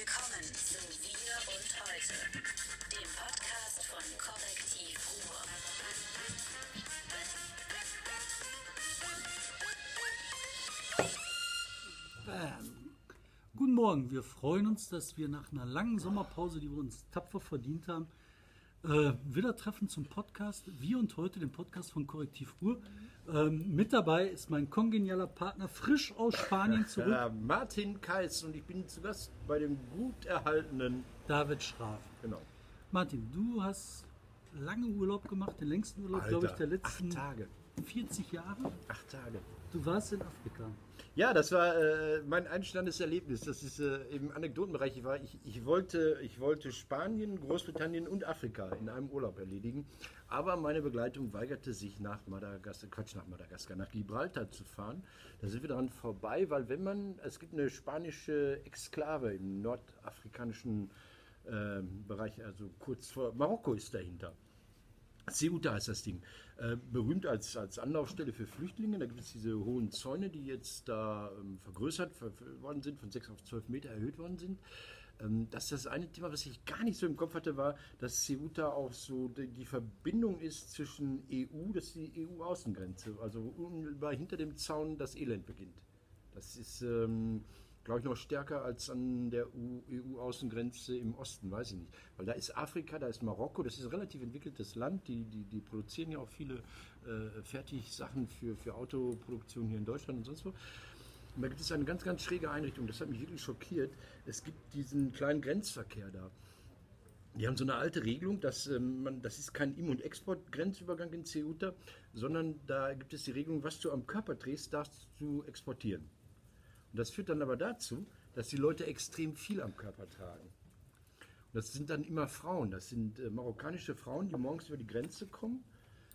Willkommen zu Wir und Heute, dem Podcast von Korrektiv Ruhr. Bam. Guten Morgen, wir freuen uns, dass wir nach einer langen Sommerpause, die wir uns tapfer verdient haben, äh, wieder treffen zum Podcast. Wir und heute den Podcast von Korrektiv Ruhr. Ähm, mit dabei ist mein kongenialer Partner, frisch aus Spanien zurück, Ja, Martin Kais und ich bin zu Gast bei dem gut erhaltenen. David Schraf. Genau. Martin, du hast lange Urlaub gemacht, den längsten Urlaub, glaube ich, der letzten acht Tage. 40 Jahre. Acht Tage. Du warst in Afrika. Ja, das war äh, mein einständiges Erlebnis. Das ist äh, im Anekdotenbereich. Ich, war, ich, ich, wollte, ich wollte Spanien, Großbritannien und Afrika in einem Urlaub erledigen. Aber meine Begleitung weigerte sich nach Madagaskar, Quatsch, nach Madagaskar, nach Gibraltar zu fahren. Da sind wir daran vorbei, weil wenn man, es gibt eine spanische Exklave im nordafrikanischen äh, Bereich, also kurz vor, Marokko ist dahinter. Ceuta heißt das Ding. Äh, berühmt als, als Anlaufstelle für Flüchtlinge. Da gibt es diese hohen Zäune, die jetzt da ähm, vergrößert ver- worden sind, von 6 auf 12 Meter erhöht worden sind. Ähm, das ist das eine Thema, was ich gar nicht so im Kopf hatte, war, dass Ceuta auch so die, die Verbindung ist zwischen EU, das ist die EU-Außengrenze. Also unmittelbar hinter dem Zaun das Elend beginnt. Das ist, ähm, glaube ich, noch stärker als an der EU-Außengrenze im Osten, weiß ich nicht. Weil da ist Afrika, da ist Marokko, das ist ein relativ entwickeltes Land, die, die, die produzieren ja auch viele äh, Fertigsachen für, für Autoproduktion hier in Deutschland und sonst wo. Und da gibt es eine ganz, ganz schräge Einrichtung, das hat mich wirklich schockiert. Es gibt diesen kleinen Grenzverkehr da. Die haben so eine alte Regelung, dass ähm, man, das ist kein Im- und Exportgrenzübergang in Ceuta, sondern da gibt es die Regelung, was du am Körper trägst, darfst du exportieren. Und das führt dann aber dazu, dass die Leute extrem viel am Körper tragen. Und das sind dann immer Frauen, das sind äh, marokkanische Frauen, die morgens über die Grenze kommen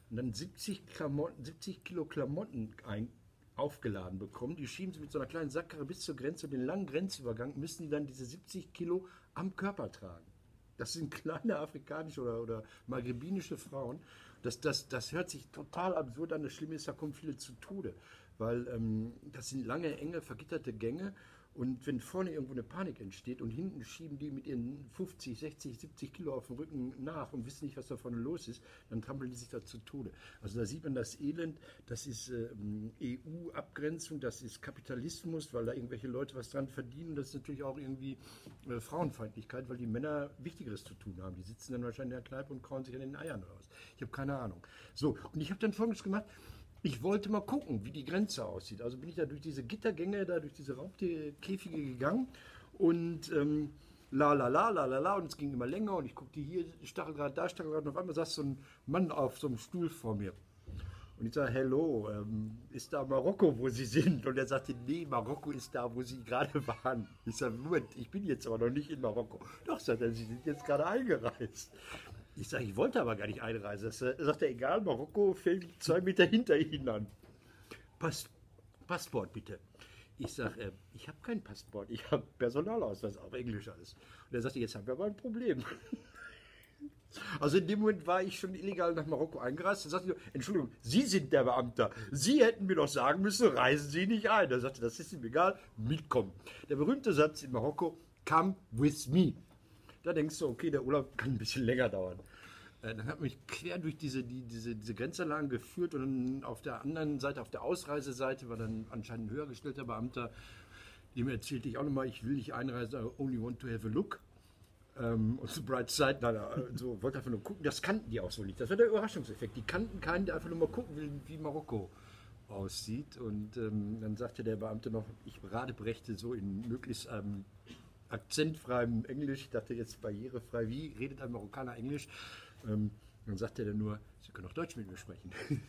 und dann 70, Klamotten, 70 Kilo Klamotten ein, aufgeladen bekommen. Die schieben sie mit so einer kleinen Sackkarre bis zur Grenze und den langen Grenzübergang müssen die dann diese 70 Kilo am Körper tragen. Das sind kleine afrikanische oder, oder maghrebinische Frauen. Das, das, das hört sich total absurd an. Das Schlimme ist, da kommen viele zu Tode. Weil ähm, das sind lange, enge, vergitterte Gänge. Und wenn vorne irgendwo eine Panik entsteht und hinten schieben die mit ihren 50, 60, 70 Kilo auf dem Rücken nach und wissen nicht, was da vorne los ist, dann trampeln die sich da zu Tode. Also da sieht man das Elend, das ist ähm, EU-Abgrenzung, das ist Kapitalismus, weil da irgendwelche Leute was dran verdienen. Das ist natürlich auch irgendwie äh, Frauenfeindlichkeit, weil die Männer Wichtigeres zu tun haben. Die sitzen dann wahrscheinlich in der Kneipe und kauen sich an den Eiern aus. Ich habe keine Ahnung. So, und ich habe dann Folgendes gemacht. Ich wollte mal gucken, wie die Grenze aussieht. Also bin ich da durch diese Gittergänge, da durch diese Raubtierkäfige gegangen und ähm, la la la la la la und es ging immer länger und ich guckte hier Stacheldraht, da Stacheldraht und auf einmal saß so ein Mann auf so einem Stuhl vor mir. Und ich sage, hello, ähm, ist da Marokko, wo Sie sind? Und er sagte, nee, Marokko ist da, wo Sie gerade waren. Ich sage, Moment, ich bin jetzt aber noch nicht in Marokko. Doch, sagt er, Sie sind jetzt gerade eingereist. Ich sage, ich wollte aber gar nicht einreisen. Das, äh, sagt er, egal, Marokko fällt zwei Meter hinter Ihnen an. Pass, Passport bitte. Ich sage, äh, ich habe kein Passport, ich habe Personalausweis, auf Englisch alles. Und er sagte, jetzt haben wir aber ein Problem. Also in dem Moment war ich schon illegal nach Marokko eingereist. Er sagte, nur, Entschuldigung, Sie sind der Beamter. Sie hätten mir doch sagen müssen, reisen Sie nicht ein. Er sagte, das ist ihm egal, mitkommen. Der berühmte Satz in Marokko, come with me. Da denkst du, okay, der Urlaub kann ein bisschen länger dauern. Äh, Dann hat mich quer durch diese, die, diese, diese Grenzanlagen geführt und dann auf der anderen Seite, auf der Ausreiseseite, war dann anscheinend ein höher gestellter Beamter, dem erzählte ich auch nochmal, ich will nicht einreisen, I only want to have a look. Ähm, und zu Bright Side, nein, so, wollte einfach nur gucken. Das kannten die auch so nicht. Das war der Überraschungseffekt. Die kannten keinen, der einfach nur mal gucken will, wie Marokko aussieht. Und ähm, dann sagte der Beamte noch, ich radebrechte so in möglichst ähm, akzentfreiem Englisch. Ich dachte jetzt barrierefrei, wie redet ein Marokkaner Englisch? Ähm, dann sagte er nur, Sie können auch Deutsch mit mir sprechen.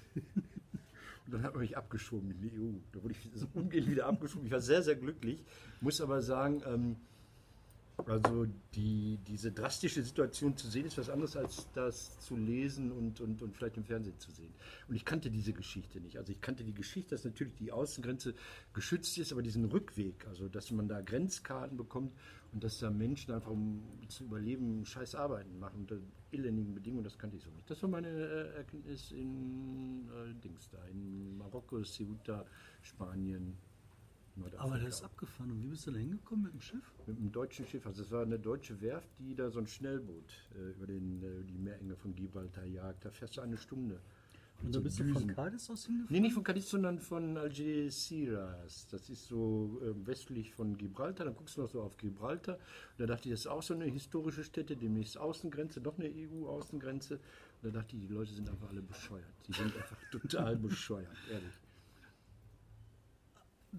Und dann hat man mich abgeschoben in die EU. Da wurde ich so umgehend wieder abgeschoben. Ich war sehr, sehr glücklich. Muss aber sagen, ähm, also die, diese drastische Situation zu sehen, ist was anderes als das zu lesen und, und, und vielleicht im Fernsehen zu sehen. Und ich kannte diese Geschichte nicht. Also ich kannte die Geschichte, dass natürlich die Außengrenze geschützt ist, aber diesen Rückweg, also dass man da Grenzkarten bekommt und dass da Menschen einfach um zu überleben scheiß Arbeiten machen unter elendigen Bedingungen, das kannte ich so nicht. Das war meine äh, Erkenntnis in äh, Dings da, in Marokko, Ceuta, Spanien. Aber der ist abgefahren. Und wie bist du da hingekommen mit dem Schiff? Mit einem deutschen Schiff. Also es war eine deutsche Werft, die da so ein Schnellboot äh, über den, äh, die Meerenge von Gibraltar jagt. Da fährst du eine Stunde. Und da so bist du von Düsen. Cadiz aus hingefahren? Nee, nicht von Cadiz, sondern von Algeciras. Das ist so ähm, westlich von Gibraltar. Dann guckst du noch so auf Gibraltar. Und da dachte ich, das ist auch so eine historische Stätte, demnächst Außengrenze, noch eine EU-Außengrenze. Und da dachte ich, die Leute sind einfach alle bescheuert. Die sind einfach total bescheuert, ehrlich.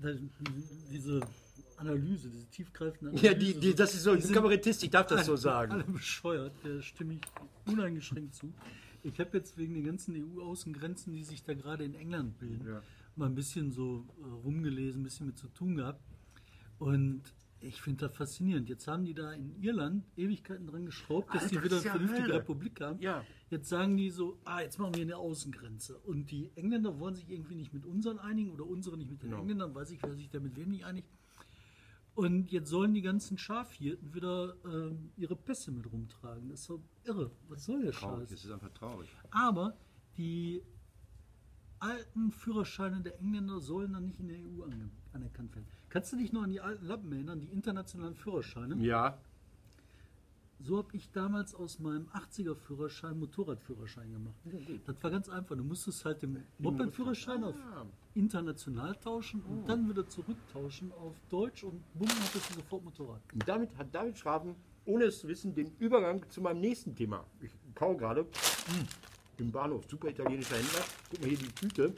Da, diese Analyse, diese tiefgreifende Analyse. Ja, die, die, das ist so sind Kabarettist, ich darf das so sagen. Alle bescheuert, der stimme ich uneingeschränkt zu. Ich habe jetzt wegen den ganzen EU-Außengrenzen, die sich da gerade in England bilden, Ja. mal ein bisschen so äh, rumgelesen, ein bisschen mit zu tun gehabt. Und ich finde das faszinierend. Jetzt haben die da in Irland Ewigkeiten dran geschraubt, dass Alter, die wieder das ist ja eine vernünftige Hölle. Republik haben. Ja. Jetzt sagen die so, ah, jetzt machen wir eine Außengrenze. Und die Engländer wollen sich irgendwie nicht mit unseren einigen oder unsere nicht mit den Genau. Engländern, weiß ich, wer sich da mit wem nicht einigt. Und jetzt sollen die ganzen Schafhirten wieder ähm, ihre Pässe mit rumtragen. Das ist so irre. Was soll der Traurig, Scheiß? es ist einfach traurig. Aber die alten Führerscheine der Engländer sollen dann nicht in der EU anerkannt werden. Kannst du dich noch an die alten Lappen erinnern, die internationalen Führerscheine? Ja, So habe ich damals aus meinem 80er-Führerschein Motorradführerschein gemacht. Das war ganz einfach. Du musstest halt den Moped-Führerschein auf Ah. international tauschen und dann wieder zurücktauschen auf Deutsch und bumm, hattest du sofort Motorrad. Und damit hat David Schraven, ohne es zu wissen, den Übergang zu meinem nächsten Thema. Ich kau gerade im Bahnhof, super italienischer Händler. Guck mal hier die Tüte.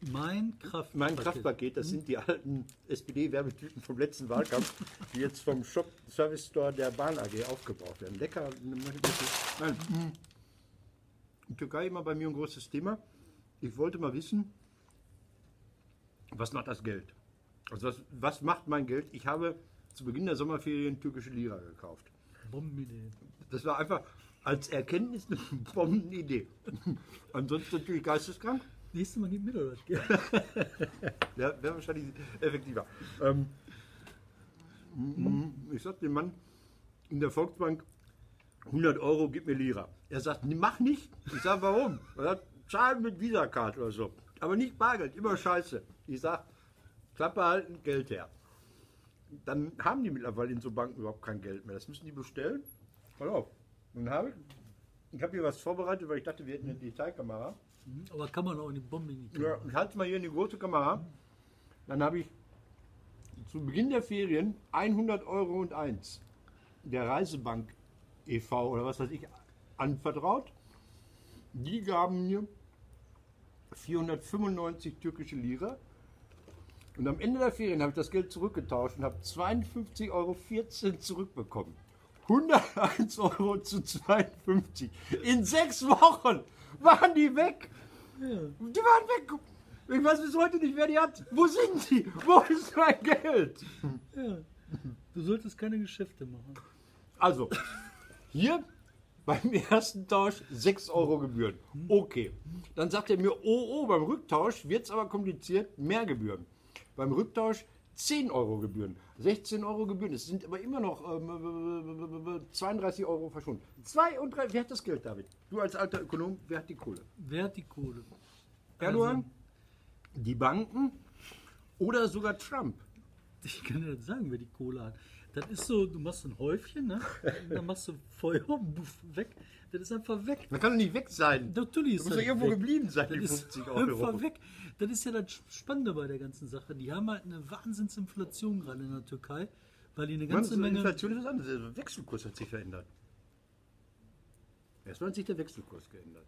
Mein Kraft. Mein Kraftpaket, das sind die alten SPD-Werbetüten vom letzten Wahlkampf, die jetzt vom Shop Service Store der Bahn AG aufgebraucht werden. Lecker. Nein. Die Türkei immer bei mir ein großes Thema. Ich wollte mal wissen, was macht das Geld? Also was, was macht mein Geld? Ich habe zu Beginn der Sommerferien türkische Lira gekauft. Bombenidee. Das war einfach als Erkenntnis eine Bombenidee. Ansonsten natürlich geisteskrank. Nächstes Mal doch das Geld. Ja, wäre wahrscheinlich effektiver. Ähm, ich sag dem Mann in der Volksbank, 100 Euro, gib mir Lira. Er sagt, "Nee, mach nicht. Ich sag, warum? Er sagt, zahlen mit Visa-Card oder so. Aber nicht Bargeld, immer scheiße. Ich sag, Klappe halten, Geld her. Dann haben die mittlerweile in so Banken überhaupt kein Geld mehr. Das müssen die bestellen. Pass auf. Nun habe ich, ich habe hier was vorbereitet, weil ich dachte, wir hätten eine Detailkamera. Aber kann man auch in die Bombe nicht. Ja, ich halte mal hier in die große Kamera. Dann habe ich zu Beginn der Ferien 100 Euro und eins der Reisebank e.V. oder was weiß ich anvertraut. Die gaben mir 495 türkische Lira. Und am Ende der Ferien habe ich das Geld zurückgetauscht und habe 52,14 Euro zurückbekommen. 101 Euro zu 52. In sechs Wochen waren die weg. Die waren weg. Ich weiß bis heute nicht, wer die hat. Wo sind die? Wo ist mein Geld? Ja. Du solltest keine Geschäfte machen. Also, hier beim ersten Tausch 6 Euro Gebühren. Okay. Dann sagt er mir, oh, oh, beim Rücktausch wird es aber kompliziert, mehr Gebühren. Beim Rücktausch 10 Euro Gebühren, 16 Euro Gebühren. Es sind aber immer noch ähm, 32 Euro verschwunden. 32, wer hat das Geld, David? Du als alter Ökonom, wer hat die Kohle? Wer hat die Kohle? Erdogan? Die Banken? Oder sogar Trump? Ich kann dir das sagen, wer die Kohle hat. Das ist so, du machst ein Häufchen, ne? Und dann machst du Feuer, buff, weg. Das ist einfach weg. Man kann doch nicht weg sein. Natürlich ist das doch irgendwo weg. geblieben sein, Das die ist 50 Euro. einfach weg. Das ist ja das Spannende bei der ganzen Sache. Die haben halt eine Wahnsinnsinflation gerade in der Türkei, weil die eine ganze Menge. Inflation ist was anderes. Der Wechselkurs hat sich verändert. Erstmal hat sich der Wechselkurs geändert.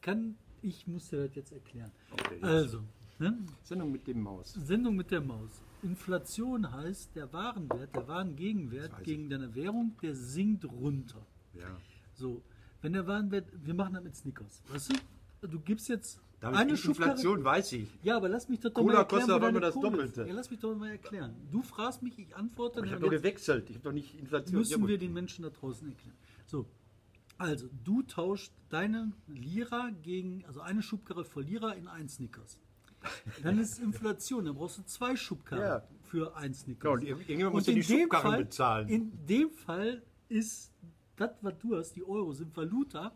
Kann ich muss dir das jetzt erklären. Okay, jetzt. Also, ne? Sendung mit dem Maus. Sendung mit der Maus. Inflation heißt, der Warenwert, der Warengegenwert gegen deine Währung, der sinkt runter. Ja. So, wenn der Warenwert, wir machen das mit Snickers, weißt du? Du gibst jetzt Damit eine Inflation Schubkarre. weiß ich. Ja, aber lass mich das doch Cola mal erklären, kostet auf einmal deine das Kohle ist. Doppelte. Ja, lass mich doch mal erklären. Du fragst mich, ich antworte. Aber ich habe doch gewechselt. Ich habe doch nicht Inflation. müssen Ja, wir den Menschen da draußen erklären. So, also du tauschst deine Lira gegen, also eine Schubkarre voll Lira in ein Snickers. Dann ist Inflation, dann brauchst du zwei Schubkarren Ja. für ein Snickers. Ja, und irgendjemand muss ja in die dem Schubkarren Fall, bezahlen. In dem Fall ist das, was du hast, die Euro sind Valuta,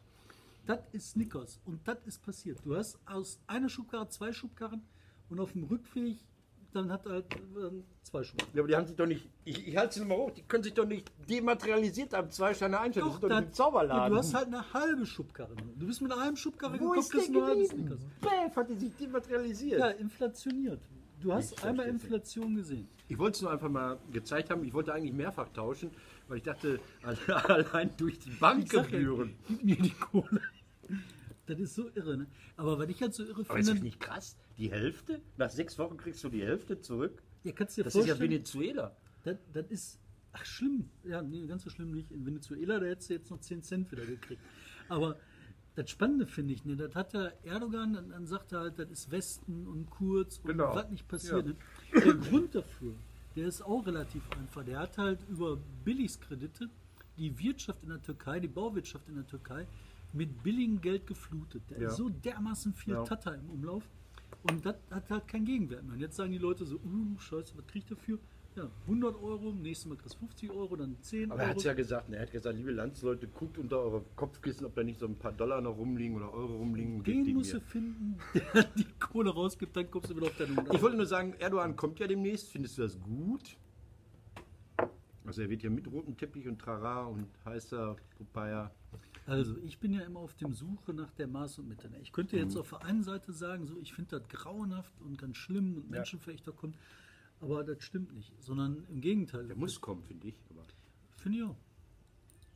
das ist Snickers. Und das ist passiert. Du hast aus einer Schubkarre zwei Schubkarren und auf dem Rückweg dann hat er halt äh, zwei Schubkarren. Ja, aber die haben sich doch nicht. Ich, ich halte sie nochmal hoch. Die können sich doch nicht dematerialisiert haben. Zwei Steine einstellen. das ist doch nicht ein Zauberladen. Du hast halt eine halbe Schubkarre. Du bist mit einem Schubkarre Wo gekommen, kriegst nur halbe geblieben? Snickers. Bäh, hat die sich dematerialisiert. Ja, inflationiert. Du hast Ich einmal. Inflation gesehen. Ich wollte es nur einfach mal gezeigt haben. Ich wollte eigentlich mehrfach tauschen, weil ich dachte, allein durch die Bankgebühren. gib mir die Kohle. Das ist so irre, ne? Aber was ich halt so irre Aber ist das finde, nicht krass? Die Hälfte? Nach sechs Wochen kriegst du die Hälfte zurück? ihr kannst dir Das ist ja vorstellen, Venezuela. das, das ist, ach schlimm, ja, nee, ganz so schlimm nicht. In Venezuela, da hättest du jetzt noch 10 Cent wieder gekriegt. Aber das Spannende finde ich, ne, das hat ja Erdogan, dann, dann sagt er halt, das ist Westen und kurz und Genau. was nicht passiert. Ja. Ne? Der Grund dafür, der ist auch relativ einfach. Der hat halt über Billigskredite die Wirtschaft in der Türkei, die Bauwirtschaft in der Türkei mit billigem Geld geflutet. Da Ja. ist so dermaßen viel Ja. Tata im Umlauf. Und das hat halt keinen Gegenwert mehr. Und jetzt sagen die Leute so, uh, scheiße, was krieg ich dafür? Ja, 100 Euro, nächstes Mal kriegst du 50 Euro, dann 10 Aber er Euro. hat es ja gesagt, ne? er hat gesagt, liebe Landsleute, guckt unter eure Kopfkissen, ob da nicht so ein paar Dollar noch rumliegen oder Euro rumliegen. Den musst du finden, der die Kohle rausgibt, dann kommst du wieder auf deine 100. Ich wollte nur sagen, Erdogan kommt ja demnächst. Findest du das gut? Also er wird ja mit rotem Teppich und Trara und heißer Popeye. Also, ich bin ja immer auf dem Suche nach der Maß und Mitte. ne? Ich könnte Mhm. jetzt auf der einen Seite sagen, so, ich finde das grauenhaft und ganz schlimm und Menschenverächter kommt, aber das stimmt nicht, sondern im Gegenteil. Der muss kommen, finde ich. Finde ich auch.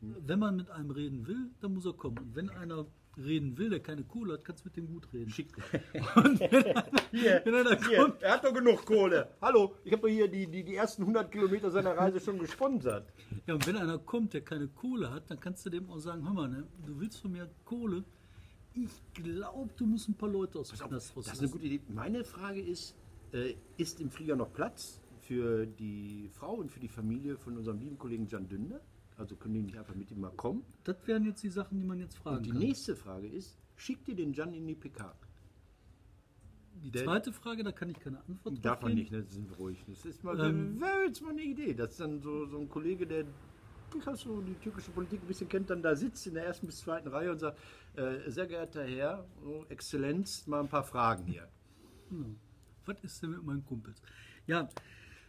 Wenn man mit einem reden will, dann muss er kommen. Und wenn einer reden will, der keine Kohle hat, kannst du mit dem gut reden. schick. Hier, wenn einer Hier, kommt, er hat doch genug Kohle. Hallo, ich habe hier die, die, die ersten 100 Kilometer seiner Reise schon gesponsert. ja, und wenn einer kommt, der keine Kohle hat, dann kannst du dem auch sagen, hör mal, ne, du willst von mir Kohle. Ich glaube, du musst ein paar Leute aus dem Knast Das ist eine gute Idee. Meine Frage ist, äh, ist im Flieger noch Platz für die Frau und für die Familie von unserem lieben Kollegen Jan Dünder? Also können die nicht einfach mit ihm mal kommen? Das wären jetzt die Sachen, die man jetzt fragen Und die kann. nächste Frage ist, schickt ihr den Jan in die PK? Die Der- zweite Frage, da kann ich keine Antwort drauf Darf man geben. nicht, ne? sind wir ruhig. Das ist mal, Ähm, wäre jetzt mal eine Idee, dass dann so, so ein Kollege, der durchaus so die türkische Politik ein bisschen kennt, dann da sitzt in der ersten bis zweiten Reihe und sagt, äh, sehr geehrter Herr, oh, Exzellenz, mal ein paar Fragen hier. Was ist denn mit meinen Kumpels? Ja,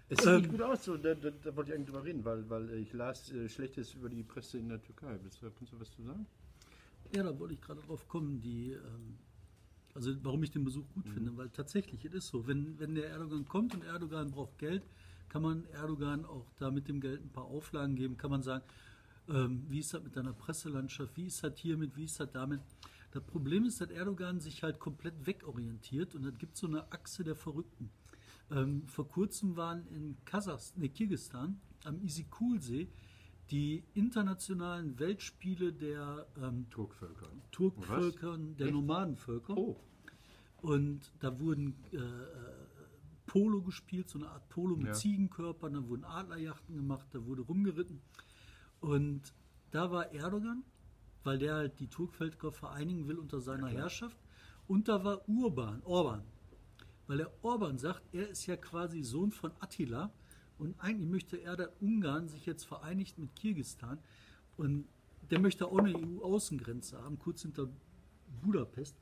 Es sieht Ähm, gut aus, so, da, da, da wollte ich eigentlich drüber reden, weil, weil ich las äh, Schlechtes über die Presse in der Türkei. Willst du, kannst du was zu sagen? Ja, da wollte ich gerade drauf kommen, die, ähm, also warum ich den Besuch gut Mhm. finde, weil tatsächlich, es ist so, wenn, wenn der Erdogan kommt und Erdogan braucht Geld, kann man Erdogan auch da mit dem Geld ein paar Auflagen geben, kann man sagen, ähm, wie ist das mit deiner Presselandschaft, wie ist das hiermit, wie ist das damit. Das Problem ist, dass Erdogan sich halt komplett wegorientiert und es gibt so eine Achse der Verrückten. Ähm, vor kurzem waren in Kasachstan, nee, Kirgisistan am Isikulsee die internationalen Weltspiele der ähm, Turkvölker. Turkvölkern, der Echt? Nomadenvölker. Oh, Und da wurden äh, Polo gespielt, so eine Art Polo mit Ja. Ziegenkörpern, da wurden Adlerjachten gemacht, da wurde rumgeritten. Und da war Erdogan, weil der halt die Turkvölker vereinigen will unter seiner Herrschaft. Und da war Urban, Orban. Weil der Orban sagt, er ist ja quasi Sohn von Attila und eigentlich möchte er, dass Ungarn sich jetzt vereinigt mit Kirgisistan und der möchte auch eine EU-Außengrenze haben, kurz hinter Budapest.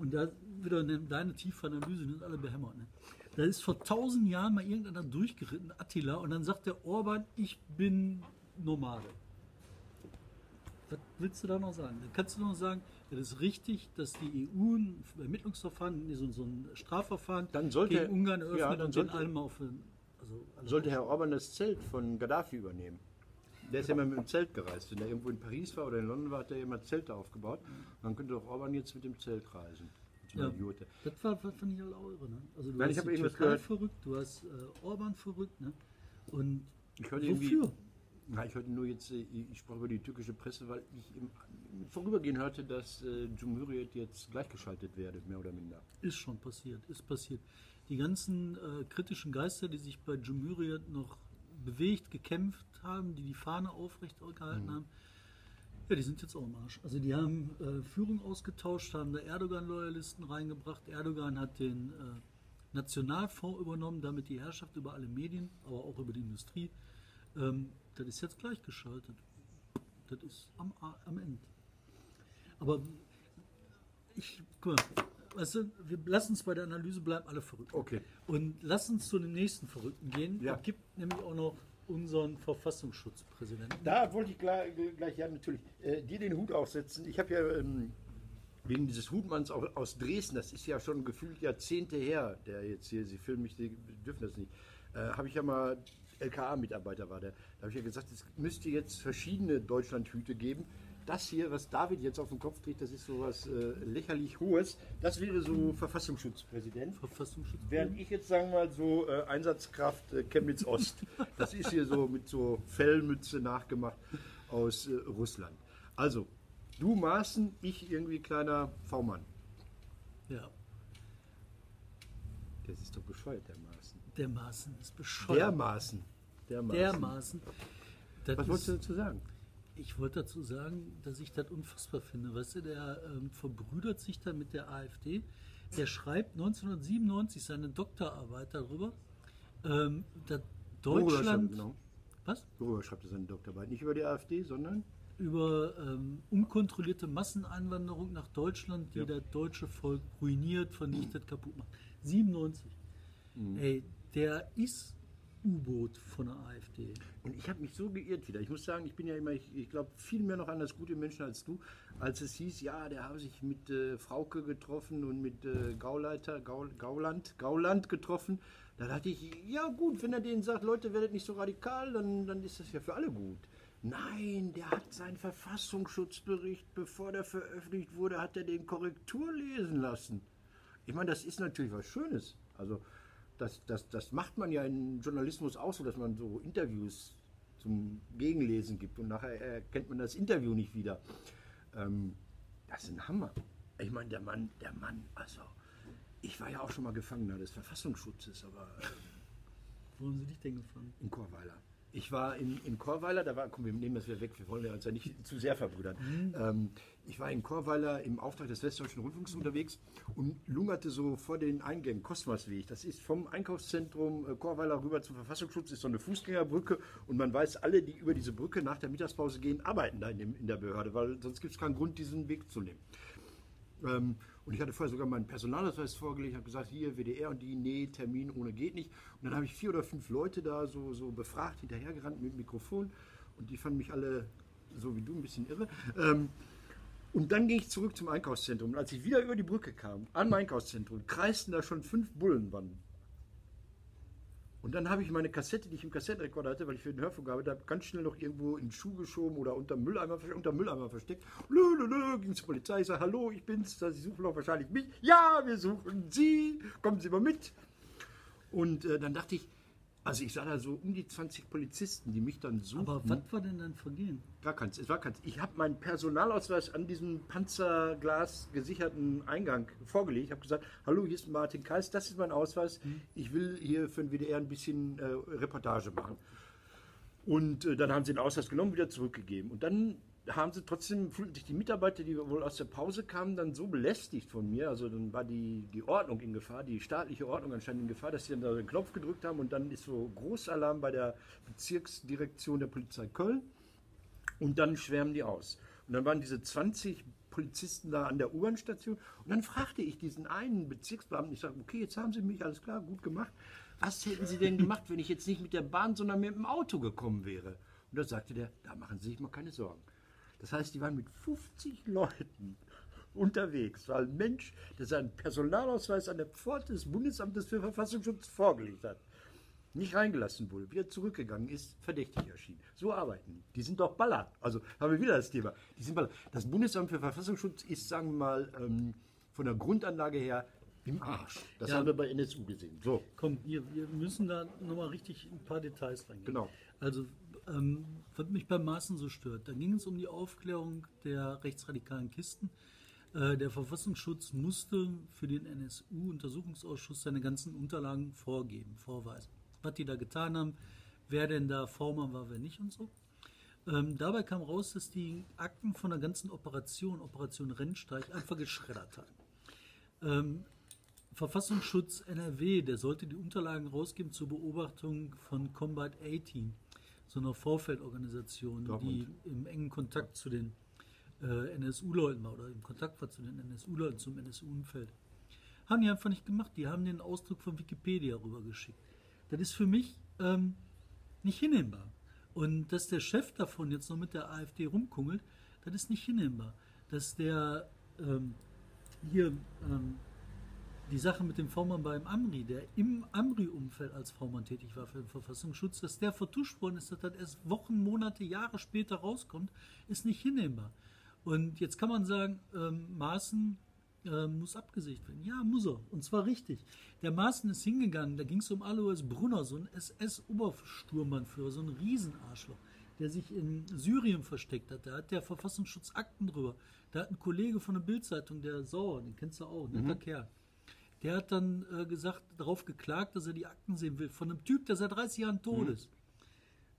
Und da wieder eine, deine tiefe Analyse, sind alle behämmert. Ne? Da ist vor tausend Jahren mal irgendeiner durchgeritten, Attila, und dann sagt der Orban, ich bin Nomade. Was willst du da noch sagen? Dann kannst du noch sagen, das ist richtig, dass die EU ein Ermittlungsverfahren, so, so ein Strafverfahren Dann sollte- gegen Ungarn eröffnet ja, dann und sollte- allem auf den- also alle- sollte Herr Orban das Zelt von Gaddafi übernehmen. Der ist ja immer mit dem Zelt gereist. Wenn er irgendwo in Paris war oder in London war, hat er immer Zelte aufgebaut. Dann könnte doch Orban jetzt mit dem Zelt reisen. Ja, Idiote. das war, das fand ich auch irre. Ne? Also du Nein, hast ich die Türkei gehört. verrückt, du hast äh, Orban verrückt. Ne? Und Ich wofür? Na, ich hörte nur jetzt, äh, ich sprach über die türkische Presse, weil ich im, Vorübergehen hörte, dass äh, Cumhuriyet jetzt gleichgeschaltet werde, mehr oder minder. Ist schon passiert, ist passiert. Die ganzen äh, kritischen Geister, die sich bei Cumhuriyet noch bewegt, gekämpft haben, die die Fahne aufrecht gehalten haben, ja, die sind jetzt auch im Arsch. Also die haben äh, Führung ausgetauscht, haben da Erdogan-Loyalisten reingebracht. Erdogan hat den äh, Nationalfonds übernommen, damit die Herrschaft über alle Medien, aber auch über die Industrie. Ähm, das ist jetzt gleichgeschaltet. Das ist am, am Ende. Aber ich, guck mal, weißt du, wir lassen uns bei der Analyse bleiben, alle verrückt. Okay. Und lass uns zu dem nächsten Verrückten gehen. Ja. Es gibt nämlich auch noch unseren Verfassungsschutzpräsidenten. Da wollte ich gleich, gleich ja natürlich äh, dir den Hut aufsetzen. Ich habe ja ähm, wegen dieses Hutmanns aus, aus Dresden, das ist ja schon gefühlt Jahrzehnte her, der jetzt hier, Sie filmen mich, Sie dürfen das nicht, äh, habe ich ja mal, LKA-Mitarbeiter war der, da habe ich ja gesagt, es müsste jetzt verschiedene Deutschlandhüte geben. Das hier, was David jetzt auf den Kopf kriegt, das ist so was äh, lächerlich Hohes. Das wäre so Verfassungsschutzpräsident. Verfassungsschutz. Während ich jetzt sagen mal so äh, Einsatzkraft äh, Chemnitz Ost. Das ist hier so mit so Fellmütze nachgemacht aus äh, Russland. Also, du Maßen, ich irgendwie kleiner V-Mann. Ja, Das ist doch bescheuert, der Maßen. Dermaßen ist bescheuert. Dermaßen. Dermaßen. dermaßen. Das Was wolltest du dazu sagen? ich wollte dazu sagen, dass ich das unfassbar finde. Weißt du, der ähm, verbrüdert sich da mit der AfD. Der schreibt 1997 seine Doktorarbeit darüber, ähm, dass Deutschland. Genau. Was? Worüber schreibt er seine Doktorarbeit? Nicht über die AfD, sondern über ähm, unkontrollierte Masseneinwanderung nach Deutschland, die Ja. das deutsche Volk ruiniert, vernichtet, kaputt macht. 97. Mhm. Ey, der ist U-Boot von der AfD. Und ich habe mich so geirrt wieder. Ich muss sagen, ich bin ja immer, ich, ich glaube viel mehr noch an das gute Menschen als du, als es hieß, ja, der habe sich mit äh, Frauke getroffen und mit äh, Gauleiter, Gaul, Gauland, Gauland getroffen. Da dachte ich, ja gut, wenn er denen sagt, Leute, werdet nicht so radikal, dann, dann ist das ja für alle gut. Nein, der hat seinen Verfassungsschutzbericht, bevor der veröffentlicht wurde, hat er den Korrektur lesen lassen. Ich meine, das ist natürlich was Schönes. Also das, das, das macht man ja im Journalismus auch so, dass man so Interviews zum Gegenlesen gibt und nachher erkennt man das Interview nicht wieder. Ähm, das ist ein Hammer. Ich meine, der Mann, der Mann, also ich war ja auch schon mal Gefangener des Verfassungsschutzes, aber äh, Wo haben sie dich denn gefangen? in Chorweiler. Ich war in, in Chorweiler, da war, komm, wir nehmen das wieder weg, wir wollen ja uns ja nicht zu sehr verbrüdern. Ähm, ich war in Chorweiler im Auftrag des Westdeutschen Rundfunks unterwegs und lungerte so vor den Eingängen, Kosmasweg. Das ist vom Einkaufszentrum äh, Chorweiler rüber zum Verfassungsschutz, ist so eine Fußgängerbrücke und man weiß, alle, die über diese Brücke nach der Mittagspause gehen, arbeiten da in, dem, in der Behörde, weil sonst gibt es keinen Grund, diesen Weg zu nehmen. Ähm, und ich hatte vorher sogar meinen Personalausweis vorgelegt, habe gesagt, hier WDR und die, nee, Termin ohne geht nicht. Und dann habe ich vier oder fünf Leute da so, so befragt, hinterhergerannt mit Mikrofon. Und die fanden mich alle, so wie du, ein bisschen irre. Ähm, und dann ging ich zurück zum Einkaufszentrum. Und als ich wieder über die Brücke kam, am Einkaufszentrum, kreisten da schon fünf Bullenbanden. Und dann habe ich meine Kassette, die ich im Kassettenrekorder hatte, weil ich für den Hörfunk habe, ganz schnell noch irgendwo in den Schuh geschoben oder unter Mülleimer, unter Mülleimer versteckt. Lö, lö, lö, ging zur Polizei, ich sage, hallo, ich bin's, Sie suchen doch wahrscheinlich mich. Ja, wir suchen Sie, kommen Sie mal mit. Und äh, dann dachte ich, also ich sah da so um die 20 Polizisten, die mich dann suchten. Aber was war denn dein Vergehen? Gar keins, es war keins. Ich habe meinen Personalausweis an diesem Panzerglas gesicherten Eingang vorgelegt. Ich habe gesagt, hallo, hier ist Martin Kais, das ist mein Ausweis. Ich will hier für den WDR ein bisschen äh, Reportage machen. Und äh, dann haben sie den Ausweis genommen, wieder zurückgegeben. Und dann haben sie trotzdem, fühlten sich die Mitarbeiter, die wohl aus der Pause kamen, dann so belästigt von mir. Also dann war die, die Ordnung in Gefahr, die staatliche Ordnung anscheinend in Gefahr, dass sie dann da den Knopf gedrückt haben. Und dann ist so Großalarm bei der Bezirksdirektion der Polizei Köln. Und dann schwärmen die aus. Und dann waren diese 20 Polizisten da an der U-Bahn-Station. Und dann fragte ich diesen einen Bezirksbeamten, ich sage, okay, jetzt haben Sie mich, alles klar, gut gemacht. Was hätten Sie denn gemacht, wenn ich jetzt nicht mit der Bahn, sondern mit dem Auto gekommen wäre? Und da sagte der, da machen Sie sich mal keine Sorgen. Das heißt, die waren mit 50 Leuten unterwegs, weil ein Mensch, der seinen Personalausweis an der Pforte des Bundesamtes für Verfassungsschutz vorgelegt hat, nicht reingelassen wurde, wieder zurückgegangen ist, verdächtig erschienen. So arbeiten die. Die sind doch ballert. Also haben wir wieder das Thema. Die sind ballert. Das Bundesamt für Verfassungsschutz ist, sagen wir mal, ähm, von der Grundanlage her im Arsch. Das Ja. haben wir bei NSU gesehen. So. Komm, hier, wir müssen da nochmal richtig ein paar Details reingehen. Genau. Also, ähm, was mich beim Maßen so stört, da ging es um die Aufklärung der rechtsradikalen Kisten. Äh, der Verfassungsschutz musste für den NSU-Untersuchungsausschuss seine ganzen Unterlagen vorgeben, vorweisen. Was die da getan haben, wer denn da Vormann war, wer nicht und so. Ähm, dabei kam raus, dass die Akten von der ganzen Operation, Operation Rennsteig, einfach geschreddert haben. Ähm, Verfassungsschutz NRW, der sollte die Unterlagen rausgeben zur Beobachtung von Combat 18, so einer Vorfeldorganisation, die Dortmund. im engen Kontakt zu den äh, NSU-Leuten war oder im Kontakt war zu den NSU-Leuten, zum NSU-Umfeld. Haben die einfach nicht gemacht. Die haben den Ausdruck von Wikipedia rübergeschickt. Das ist für mich ähm, nicht hinnehmbar. Und dass der Chef davon jetzt noch mit der AfD rumkungelt, das ist nicht hinnehmbar. Dass der ähm, hier ähm, die Sache mit dem V-Mann beim Amri, der im Amri-Umfeld als V-Mann tätig war für den Verfassungsschutz, dass der vertuscht worden ist, dass das erst Wochen, Monate, Jahre später rauskommt, ist nicht hinnehmbar. Und jetzt kann man sagen, ähm, Maaßen äh, muss abgesägt werden. Ja, muss er. Und zwar richtig. Der Maaßen ist hingegangen, da ging es um Alois Brunner, so ein SS-Obersturmbannführer, so ein Riesenarschloch, der sich in Syrien versteckt hat. Da hat der Verfassungsschutz Akten drüber. Da hat ein Kollege von der Bildzeitung, der Sauer, den kennst du auch, netter Kerl. Der hat dann äh, gesagt, darauf geklagt, dass er die Akten sehen will, von einem Typ, der seit 30 Jahren tot ist.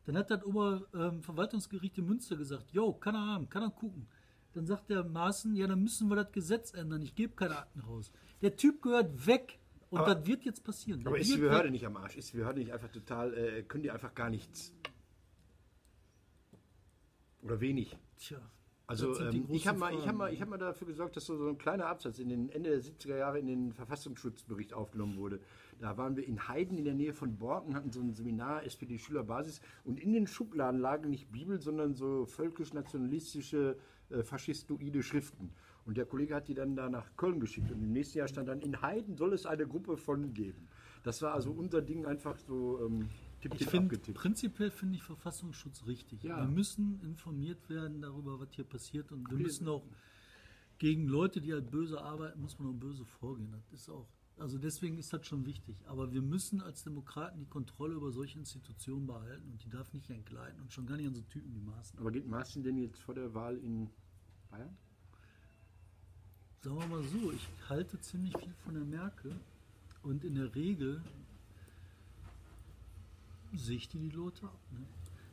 Dann hat das Oberverwaltungsgericht in Münster gesagt, jo, kann er haben, kann er gucken. Dann sagt der Maaßen, ja, dann müssen wir das Gesetz ändern, ich gebe keine Akten raus. Der Typ gehört weg und Aber- das wird jetzt passieren. Aber ist die Behörde weg. nicht am Arsch? Ist die Behörde nicht einfach total, äh, können die einfach gar nichts? Oder wenig? Tja, Also ähm, ich habe mal, ich hab mal, ich hab mal dafür gesorgt, dass so, so ein kleiner Absatz in den Ende der 70er Jahre in den Verfassungsschutzbericht aufgenommen wurde. Da waren wir in Heiden in der Nähe von Borken, hatten so ein Seminar SPD-Schülerbasis und in den Schubladen lagen nicht Bibel, sondern so völkisch-nationalistische, äh, faschistoide Schriften. Und der Kollege hat die dann da nach Köln geschickt und im nächsten Jahr stand dann, in Heiden soll es eine Gruppe von geben. Das war also unser Ding einfach so ähm, tipp, Ich finde, prinzipiell finde ich Verfassungsschutz richtig. Ja. Wir müssen informiert werden darüber, was hier passiert und wir müssen auch gegen Leute, die halt böse arbeiten, muss man auch böse vorgehen. Das ist auch, also deswegen ist das schon wichtig. Aber wir müssen als Demokraten die Kontrolle über solche Institutionen behalten und die darf nicht entgleiten und schon gar nicht an so Typen wie Maaßen. Aber geht Maaßen denn jetzt vor der Wahl in Bayern? Sagen wir mal so, ich halte ziemlich viel von der Merkel und in der Regel sehe ich die die Leute ab. Ne?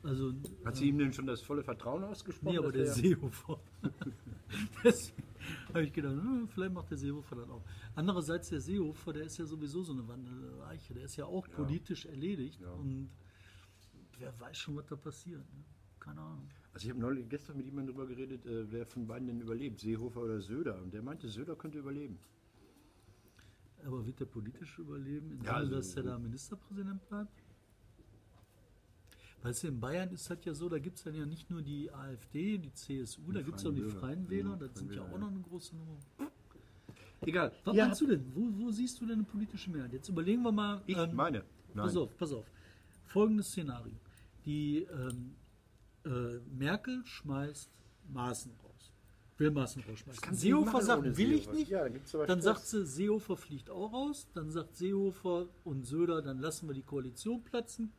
Also, Hat sie ihm denn schon das volle Vertrauen ausgesprochen? Nee, aber der er- Seehofer. Deswegen habe ich gedacht, hm, vielleicht macht der Seehofer das auch. Andererseits, der Seehofer, der ist ja sowieso so eine wandelnde Eiche. Der ist ja auch politisch erledigt. Ja. Und wer weiß schon, was da passiert. Ne? Keine Ahnung. Also ich habe neulich gestern mit jemandem darüber geredet, äh, wer von beiden denn überlebt, Seehofer oder Söder. Und der meinte, Söder könnte überleben. Aber wird der politisch überleben, indem Ja, also- dass er da Ministerpräsident bleibt? Weißt du, in Bayern ist das ja so, da gibt es dann ja nicht nur die AfD, die CSU, da gibt es auch die. Freien Wähler, Mhm, das sind ja auch noch eine große Nummer. Egal. Was Ja, meinst du denn? Wo, wo siehst du denn eine politische Mehrheit? Jetzt überlegen wir mal. Ich ähm, meine. Nein. Pass auf, pass auf. Folgendes Szenario. Die ähm, äh, Merkel schmeißt Maaßen raus. Will Maaßen rausschmeißen. nicht Seehofer sagt, will ich nicht. Ja, dann gibt's aber dann Stress. sagt sie, Seehofer fliegt auch raus. Dann sagt Seehofer und Söder, dann lassen wir die Koalition platzen.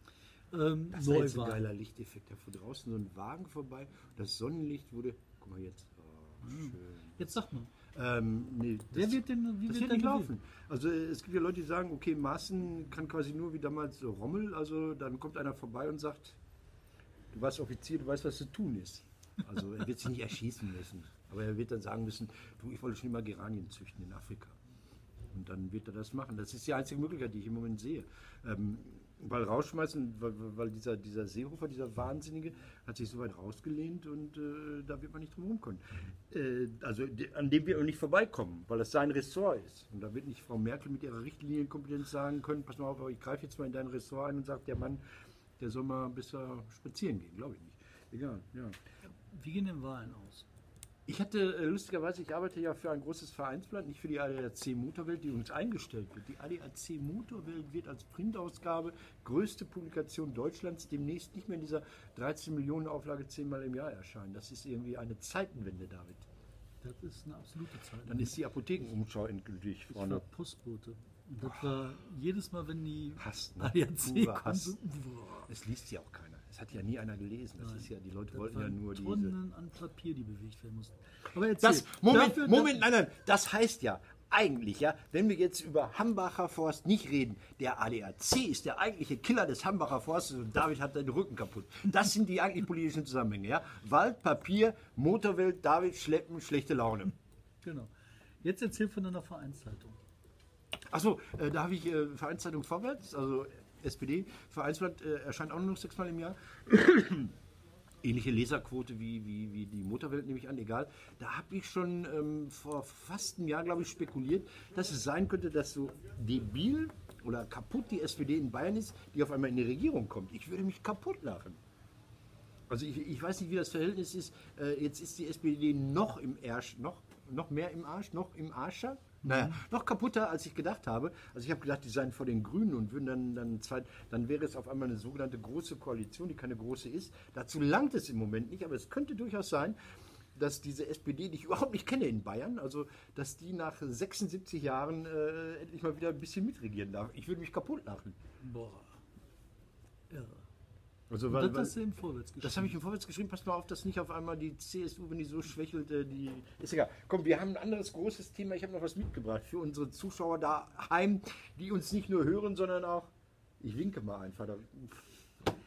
Ähm, Das war jetzt ein Neuwahl. geiler Lichteffekt. Da fuhr draußen so ein Wagen vorbei. Das Sonnenlicht wurde. Guck mal jetzt. Oh, schön. Jetzt sag mal, Ähm, nee, wer das- wird denn, wie Das wird denn nicht gewählt? laufen. Also es gibt ja Leute, die sagen, okay, Maaßen kann quasi nur wie damals äh, Rommel, also dann kommt einer vorbei und sagt, du warst Offizier, du weißt, was zu tun ist. Also er wird sich nicht erschießen müssen, aber er wird dann sagen müssen, du, ich wollte schon immer Geranien züchten in Afrika. Und dann wird er das machen. Das ist die einzige Möglichkeit, die ich im Moment sehe. Ähm, weil rausschmeißen, weil, weil dieser, dieser Seehofer, dieser Wahnsinnige, hat sich so weit rausgelehnt und äh, da wird man nicht drum herum können. Äh, also an dem wir auch nicht vorbeikommen, weil das sein Ressort ist. Und da wird nicht Frau Merkel mit ihrer Richtlinienkompetenz sagen können, pass mal auf, ich greife jetzt mal in dein Ressort ein und sage, der Mann, der soll mal besser spazieren gehen. Glaube ich nicht. Egal, ja. Wie gehen denn Wahlen aus? Ich hatte äh, lustigerweise, ich arbeite ja für ein großes Vereinsblatt, nicht für die ADAC Motorwelt, die uns eingestellt wird. Die ADAC Motorwelt wird als Printausgabe größte Publikation Deutschlands demnächst nicht mehr in dieser 13 Millionen Auflage zehnmal im Jahr erscheinen. Das ist irgendwie eine Zeitenwende, David. Das ist eine absolute Zeit. Dann ist die Apothekenumschau endgültig Ich war vorne. Postbote. Und das war jedes Mal, wenn die Hass, ne? ADAC Hass. Es liest ja auch keiner. Es hat ja nie einer gelesen. Das ist ja, die Leute Das wollten ja nur diese. Tonnen an Papier, die bewegt werden mussten. Aber erzähl. Das, Moment, Dafür- Moment, nein, nein, das heißt ja eigentlich, ja, wenn wir jetzt über Hambacher Forst nicht reden, der ADAC ist der eigentliche Killer des Hambacher Forstes und David hat seinen Rücken kaputt. Das sind die eigentlich politischen Zusammenhänge, ja. Wald, Papier, Motorwelt, David, Schleppen, schlechte Laune. Genau. Jetzt erzähl von deiner Vereinszeitung. Achso, äh, da habe ich äh, Vereinszeitung Vorwärts, also SPD, Vereinsblatt äh, erscheint auch nur noch sechsmal im Jahr. ähnliche Leserquote wie, wie, wie die Motorwelt, nehme ich an, egal. Da habe ich schon ähm, vor fast einem Jahr, glaube ich, spekuliert, dass es sein könnte, dass so debil oder kaputt die SPD in Bayern ist, die auf einmal in die Regierung kommt. Ich würde mich kaputt lachen. Also ich, ich weiß nicht, wie das Verhältnis ist. Äh, jetzt ist die SPD noch im Arsch, noch, noch mehr im Arsch, noch im Arscher. Naja, noch kaputter, als ich gedacht habe. Also ich habe gedacht, die seien vor den Grünen und würden dann, dann, zweit, dann wäre es auf einmal eine sogenannte große Koalition, die keine große ist. Dazu langt es im Moment nicht, aber es könnte durchaus sein, dass diese SPD, die ich überhaupt nicht kenne in Bayern, also dass die nach 76 Jahren äh, endlich mal wieder ein bisschen mitregieren darf. Ich würde mich kaputt lachen. Boah. Irre. Also, weil, das hast du im Vorwärts geschrieben. das habe ich im Vorwärts geschrieben. Passt mal auf, dass nicht auf einmal die CSU, wenn die so schwächelt, äh, die. Ist egal. Komm, wir haben ein anderes großes Thema. Ich habe noch was mitgebracht für unsere Zuschauer daheim, die uns nicht nur hören, sondern auch. Ich winke mal einfach. Da,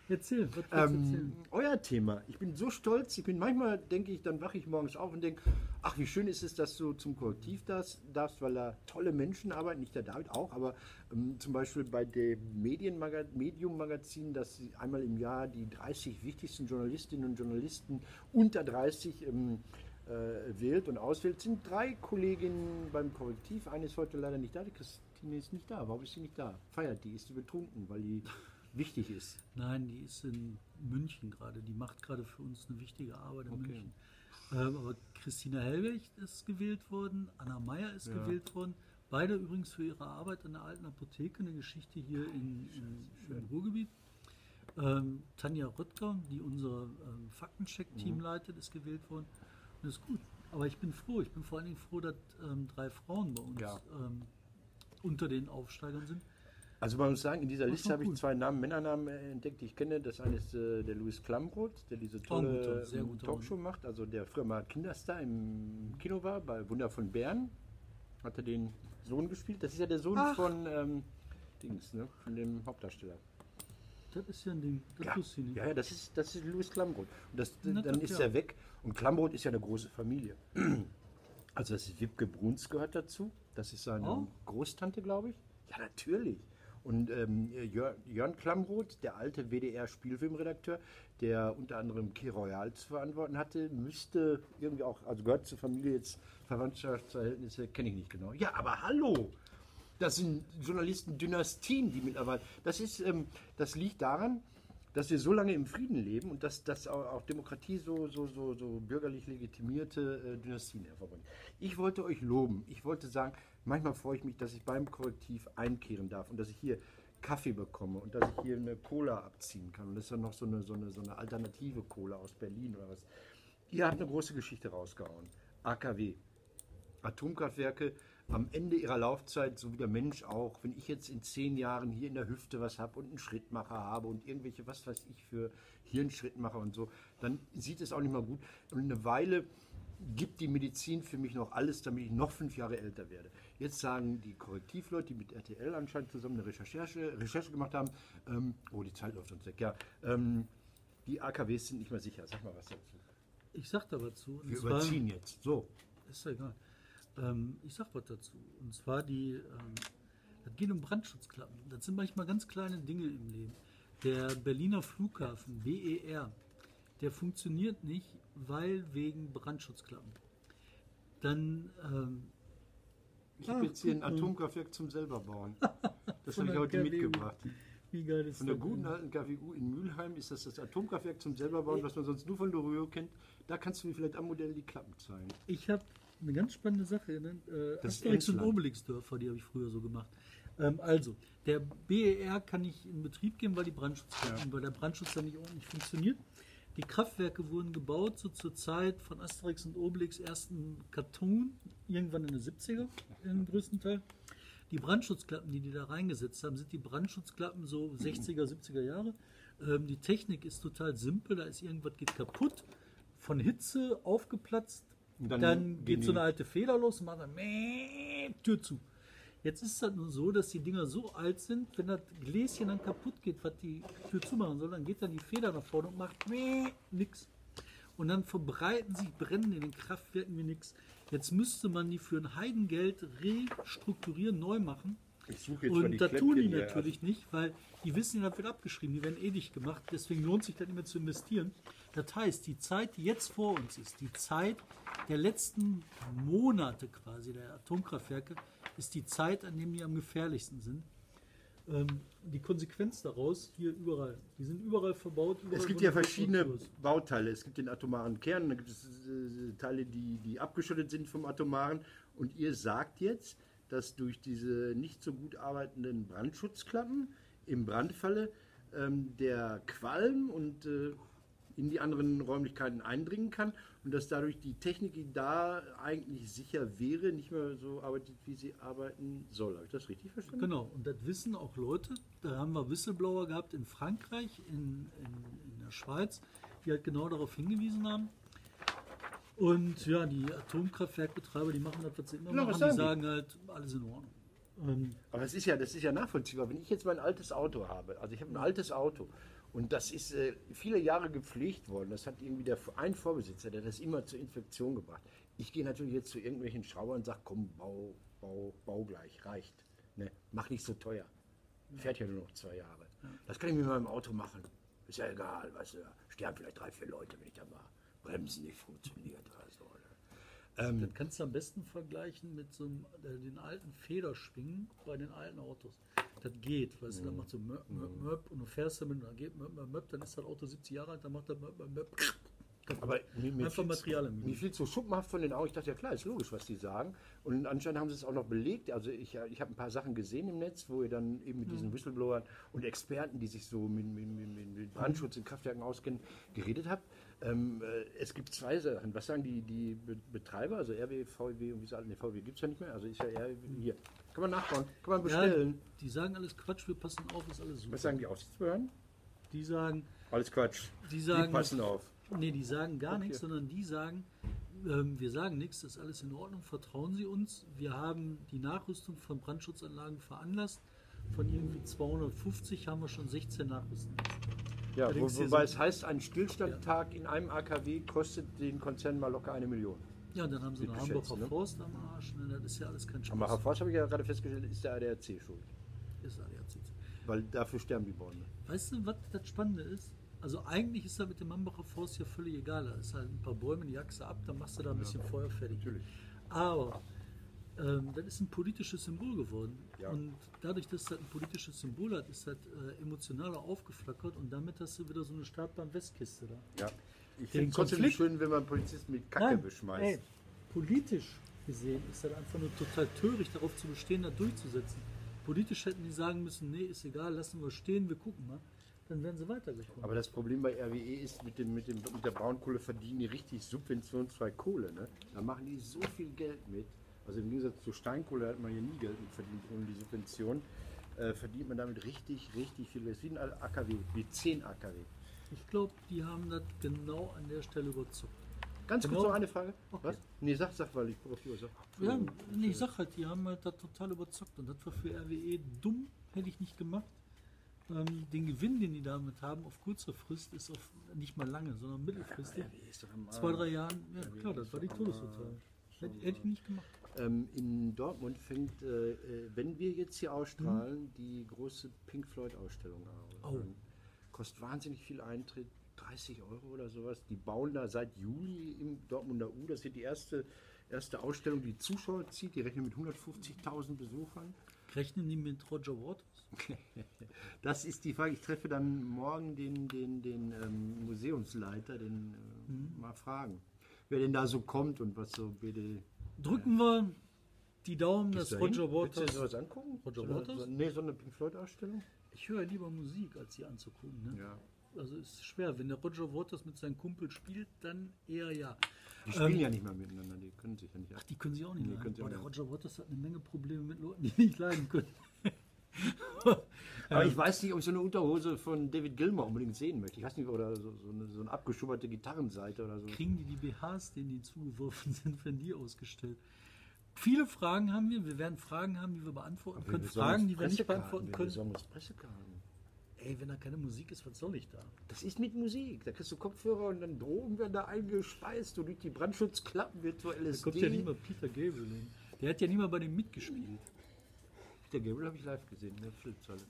Erzähl, was ähm, erzählen? euer Thema. Ich bin so stolz. Ich bin manchmal, denke ich, dann wache ich morgens auf und denke, ach, wie schön ist es, dass du zum Kollektiv das darfst, weil da tolle Menschen arbeiten. Nicht der David auch, aber ähm, zum Beispiel bei dem Medienmaga Medium-Magazin, das einmal im Jahr die 30 wichtigsten Journalistinnen und Journalisten unter 30 ähm, äh, wählt und auswählt, sind drei Kolleginnen beim Korrektiv. Eine ist heute leider nicht da. Die Christine ist nicht da. Warum ist sie nicht da? Feiert die? Ist sie betrunken, weil die wichtig ist? Nein, die ist in München gerade. Die macht gerade für uns eine wichtige Arbeit in Okay. München. Ähm, aber Christina Hellwig ist gewählt worden, Anna Meyer ist Ja. gewählt worden. Beide übrigens für ihre Arbeit an der alten Apotheke, eine Geschichte hier in, in, im Ruhrgebiet. Ähm, Tanja Röttger, die unser ähm, Faktencheck-Team Mhm. leitet, ist gewählt worden. Und das ist gut. Aber ich bin froh. Ich bin vor allen Dingen froh, dass ähm, drei Frauen bei uns Ja. ähm, unter den Aufsteigern sind. Also man muss sagen, in dieser Liste habe ich zwei Namen, Männernamen äh, entdeckt, die ich kenne. Das eine ist äh, der Louis Klamroth, der diese tolle sehr ähm, guter Talkshow macht. Also der früher mal Kinderstar im Kino war, bei Wunder von Bern. Hat er den Sohn gespielt. Das ist ja der Sohn Ach. von ähm, Dings, ne? von dem Hauptdarsteller. Das ist ja ein Ding. Das Ja, wusste ich nicht. ja, ja, das ist, das ist Louis Klamroth. Und das, Na, dann ist ja. er weg. Und Klamroth ist ja eine große Familie. Also das ist Wipke Bruns gehört dazu. Das ist seine Oh. Großtante, glaube ich. Ja, natürlich. Und ähm, Jör, Jörn Klamroth, der alte WDR-Spielfilmredakteur, der unter anderem Key Royal zu verantworten hatte, müsste irgendwie auch, also gehört zur Familie jetzt Verwandtschaftsverhältnisse, kenne ich nicht genau. Ja, aber hallo! Das sind Journalisten-Dynastien, die mittlerweile. Das ist, ähm, das liegt daran, dass wir so lange im Frieden leben und dass, dass auch, auch Demokratie so, so, so, so bürgerlich legitimierte äh, Dynastien hervorbringt. Ich wollte euch loben. Ich wollte sagen, manchmal freue ich mich, dass ich beim Korrektiv einkehren darf und dass ich hier Kaffee bekomme und dass ich hier eine Cola abziehen kann. Und das ist ja noch so eine, so eine, so eine alternative Cola aus Berlin oder was. Ihr habt eine große Geschichte rausgehauen. AKW. Atomkraftwerke am Ende ihrer Laufzeit, so wie der Mensch auch, wenn ich jetzt in zehn Jahren hier in der Hüfte was habe und einen Schrittmacher habe und irgendwelche, was weiß ich, für Hirnschrittmacher und so, dann sieht es auch nicht mal gut. Und eine Weile gibt die Medizin für mich noch alles, damit ich noch fünf Jahre älter werde. Jetzt sagen die Korrektivleute, die mit RTL anscheinend zusammen eine Recherche, Recherche gemacht haben, ähm, oh, die Zeit läuft uns weg, ja, ähm, die AKWs sind nicht mehr sicher. Sag mal was dazu. Ich sag da was zu. Wir überziehen jetzt. So. Ist ja egal. Ähm, ich sag was dazu. Und zwar die, ähm, das geht um Brandschutzklappen. Das sind manchmal ganz kleine Dinge im Leben. Der Berliner Flughafen, BER, der funktioniert nicht, weil wegen Brandschutzklappen. Dann, ähm, Ich habe Ach, jetzt hier ein. Atomkraftwerk zum selber bauen. Das habe ich heute KWU. mitgebracht. wie geil ist Von der das guten alten KWU in Mülheim ist das das Atomkraftwerk zum selber bauen, was man sonst nur von Loriot kennt. Da kannst du mir vielleicht am Modell die Klappen zeigen. Ich habe eine ganz spannende Sache. Ne? Äh, Das ist Asterix und. Obelix-Dörfer, die habe ich früher so gemacht. Ähm, also, der BER kann nicht in Betrieb gehen, weil, die Brandschutz, weil der Brandschutz dann nicht ordentlich funktioniert. Die Kraftwerke wurden gebaut so zur Zeit von Asterix und Obelix ersten Cartoon, irgendwann in den 70er im größten Teil. Die Brandschutzklappen, die die da reingesetzt haben, sind die Brandschutzklappen so 60er, 70er Jahre. Ähm, die Technik ist total simpel, da ist irgendwas geht kaputt, von Hitze aufgeplatzt, Und dann, dann geht so eine alte Feder los und macht dann Tür zu. Jetzt ist es halt nur so, dass die Dinger so alt sind, wenn das Gläschen dann kaputt geht, was die Tür zumachen soll, dann geht dann die Feder nach vorne und macht nix. Und dann verbreiten sich Brennen in den Kraftwerken wie nix. Jetzt müsste man die für ein Heidengeld restrukturieren, neu machen. Ich suche jetzt Und die da tun die natürlich nicht, weil die wissen, das wird abgeschrieben, die werden eh nicht gemacht. Deswegen lohnt sich das immer zu investieren. Das heißt, die Zeit, die jetzt vor uns ist, die Zeit der letzten Monate quasi der Atomkraftwerke, ist die Zeit, an dem die am gefährlichsten sind. Ähm, die Konsequenz daraus hier überall. Die sind überall verbaut. Überall Es gibt ja verschiedene. Bauteile. Es gibt den atomaren Kern, dann gibt es äh, Teile, die, die abgeschottet sind vom atomaren. Und ihr sagt jetzt, dass durch diese nicht so gut arbeitenden Brandschutzklappen im Brandfalle ähm, der Qualm und äh, in die anderen Räumlichkeiten eindringen kann und dass dadurch die Technik, die da eigentlich sicher wäre, nicht mehr so arbeitet, wie sie arbeiten soll. Habe ich das richtig verstanden? Genau, und das wissen auch Leute. Da haben wir Whistleblower gehabt in Frankreich, in, in, in der Schweiz, die halt genau darauf hingewiesen haben. Und ja, die Atomkraftwerkbetreiber, die machen das, was sie immer Genau, machen. Die sagen sagen halt, alles in Ordnung. Ähm, Aber das ist ja, das ist ja nachvollziehbar. Wenn ich jetzt mein altes Auto habe, also ich habe ein altes Auto und das ist äh, viele Jahre gepflegt worden, das hat irgendwie der ein Vorbesitzer, der das immer zur Infektion gebracht. Ich gehe natürlich jetzt zu irgendwelchen Schraubern und sage, komm, bau, bau, bau gleich, reicht. Ne? Mach nicht so teuer. Fährt ja nur noch zwei Jahre. Das kann ich mit meinem Auto machen. Ist ja egal, weißt du, sterben vielleicht drei, vier Leute, wenn ich da mal Bremsen nicht funktioniert? Ähm, das kannst du am besten vergleichen mit so einem, äh, den alten Federschwingen bei den alten Autos. Das geht, weißt du, dann macht so Möp, Möp, Möp und du fährst damit und dann geht Möp, Möp, Möp, dann ist das Auto 70 Jahre alt, dann macht er Möp, Möp, Möp. Aber mir, mir Einfach Material im Mir fiel so schuppenhaft von den Augen. Ich dachte, ja klar, ist logisch, was die sagen. Und anscheinend haben sie es auch noch belegt. Also ich, ich habe ein paar Sachen gesehen im Netz, wo ihr dann eben mit diesen Whistleblowern und Experten, die sich so mit, mit, mit- mit Brandschutz in Kraftwerken auskennen, geredet habt. Ähm, äh, es gibt zwei Sachen. Was sagen die, die Be- Betreiber, also RW, VW und wie sie alle, ne, VW gibt es ja nicht mehr, also ist ja RW hier. Kann man nachbauen, kann man Ja, bestellen. die sagen alles Quatsch, wir passen auf, ist alles super. Was sagen die Aufsichtsbehörden? Die sagen, Alles Quatsch. Die sagen- passen auf. Nee, die sagen gar Okay. nichts, sondern die sagen, ähm, wir sagen nichts, das ist alles in Ordnung, vertrauen Sie uns. Wir haben die Nachrüstung von Brandschutzanlagen veranlasst. Von irgendwie 250 haben wir schon 16 nachrüsten lassen. Ja, wo, wobei es heißt, ein Stillstandtag in einem AKW kostet den Konzern mal locker eine Million. Ja, und dann haben sie geschätzt, Hamburger ne? Forst am Arsch. Ne, das ist ja alles kein Spaß. Herr Forst habe ich ja gerade festgestellt, ist der ADAC schuld. Ist ADAC. Weil dafür sterben die Bäume. Weißt du, was das Spannende ist? Also eigentlich ist da mit dem Mambacher Forst ja völlig egal. Da ist halt ein paar Bäume, die jagst du ab, dann machst du da ein bisschen Feuer fertig. Natürlich. Aber ähm, das ist ein politisches Symbol geworden. Ja. Und dadurch, dass das ein politisches Symbol hat, ist das äh, emotionaler aufgeflackert und damit hast du wieder so eine Startbahn-Westkiste da. Ja. Ich finde es trotzdem schön, wenn man Polizisten mit Kacke Nein, beschmeißt. ey, politisch gesehen ist das einfach nur total töricht, darauf zu bestehen, das durchzusetzen. Politisch hätten die sagen müssen, nee, ist egal, lassen wir stehen, wir gucken mal. Dann wären sie weitergekommen. Aber das Problem bei RWE ist, mit, dem, mit, dem, mit der Braunkohle verdienen die richtig subventionsfrei Kohle. Ne? Da machen die so viel Geld mit. Also im Gegensatz zur Steinkohle hat man hier nie Geld mit verdient ohne die Subvention. Äh, verdient man damit richtig, richtig viel Geld. Wie ein AKW, wie 10 AKW. Ich glaube, die haben das genau an der Stelle überzeugt. Ganz kurz Genau. noch eine Frage. Okay. Was? Nee, sag, sag, weil ich auf die. Sag. Ja, nee, ich sag halt, die haben halt das total überzeugt und das war für RWE dumm, hätte ich nicht gemacht. Ähm, den Gewinn, den die damit haben, auf kurze Frist, ist auf nicht mal lange, sondern mittelfristig. RWE ist doch am Zwei, drei Jahren, ja klar, das war die Todesurteil. Hätte, hätte ich nicht gemacht. Ähm, in Dortmund fängt, äh, äh, wenn wir jetzt hier ausstrahlen, Mhm. die große Pink Floyd-Ausstellung an. Oh. Kostet wahnsinnig viel Eintritt, 30 Euro oder sowas. Die bauen da seit Juli im Dortmunder U. Das wird die erste, erste Ausstellung, die Zuschauer zieht. Die rechnen mit 150.000 Besuchern. Rechnen die mit Roger Waters? Das ist die Frage. Ich treffe dann morgen den, den, den ähm, Museumsleiter, den äh, Mhm. mal fragen, wer denn da so kommt und was so BD. Drücken wir die Daumen, Gehst dass? Roger Willst du dir Waters. sowas angucken? Roger so Waters? So, nee, so eine Pink Floyd-Ausstellung? Ich höre lieber Musik, als sie anzugucken. Ne? Ja. Also ist schwer. Wenn der Roger Waters mit seinem Kumpel spielt, dann eher ja. Die spielen Ähm, ja nicht mal miteinander, die können sich ja nicht. Ach, die können sie auch nicht Nee, leiden. Boah, der. Roger Waters hat eine Menge Probleme mit Leuten, die nicht leiden können. Aber ich weiß nicht, ob ich so eine Unterhose von David Gilmour unbedingt sehen möchte. Ich weiß nicht, oder so, so, eine, so eine abgeschubberte Gitarrenseite oder so. Kriegen die die BHs, denen die zugeworfen sind, werden die ausgestellt? Viele Fragen haben wir. Wir werden Fragen haben, die wir beantworten können. Fragen, die wir nicht beantworten können. Pressekarten. Ey, wenn da keine Musik ist, was soll ich da? Das ist mit Musik. Da kriegst du Kopfhörer und dann Drogen werden da eingespeist und durch die Brandschutzklappen virtuelles Da kommt ja nicht mal Peter Gabriel hin. Der hat ja nie mal bei dem mitgespielt. Peter Gabriel habe ich live gesehen, in der Philipshalle.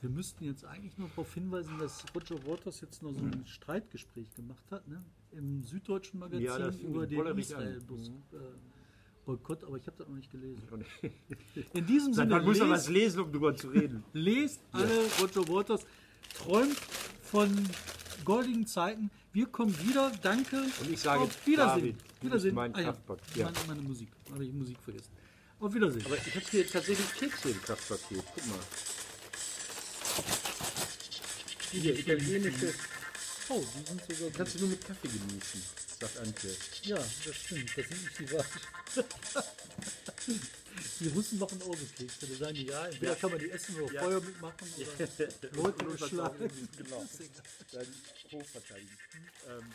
Wir müssten jetzt eigentlich nur darauf hinweisen, dass Roger Waters jetzt noch so ein Streitgespräch gemacht hat, ne? Im Süddeutschen Magazin Ja, über den Bollerich an. Israel-Boykott, aber ich habe das noch nicht gelesen. In diesem Sinne, wann muss man was lesen, um drüber zu reden? lest alle Roger Waters, träumt von goldigen Zeiten. Wir kommen wieder. Danke. Und ich sage, auf Wiedersehen. David, Wiedersehen. mein ah, ja. Ja. Meine, meine Musik. Habe ich Musik vergessen. Auf Wiedersehen. Aber ich habe hier tatsächlich Kekse im Kraftpaket. Guck mal. Hier, italienische. oh, die sind sogar. Kannst du nur mit Kaffee genießen, sagt Antje. Ja, das stimmt. Das sind nicht die Wahrheit. Die Russen machen auch so Kekse. Da sagen die, ja, entweder kann man die essen oder Ja. Feuer mitmachen oder Leute beschlagen. irgendwie- Genau. Dann hochverteidigen. Ähm,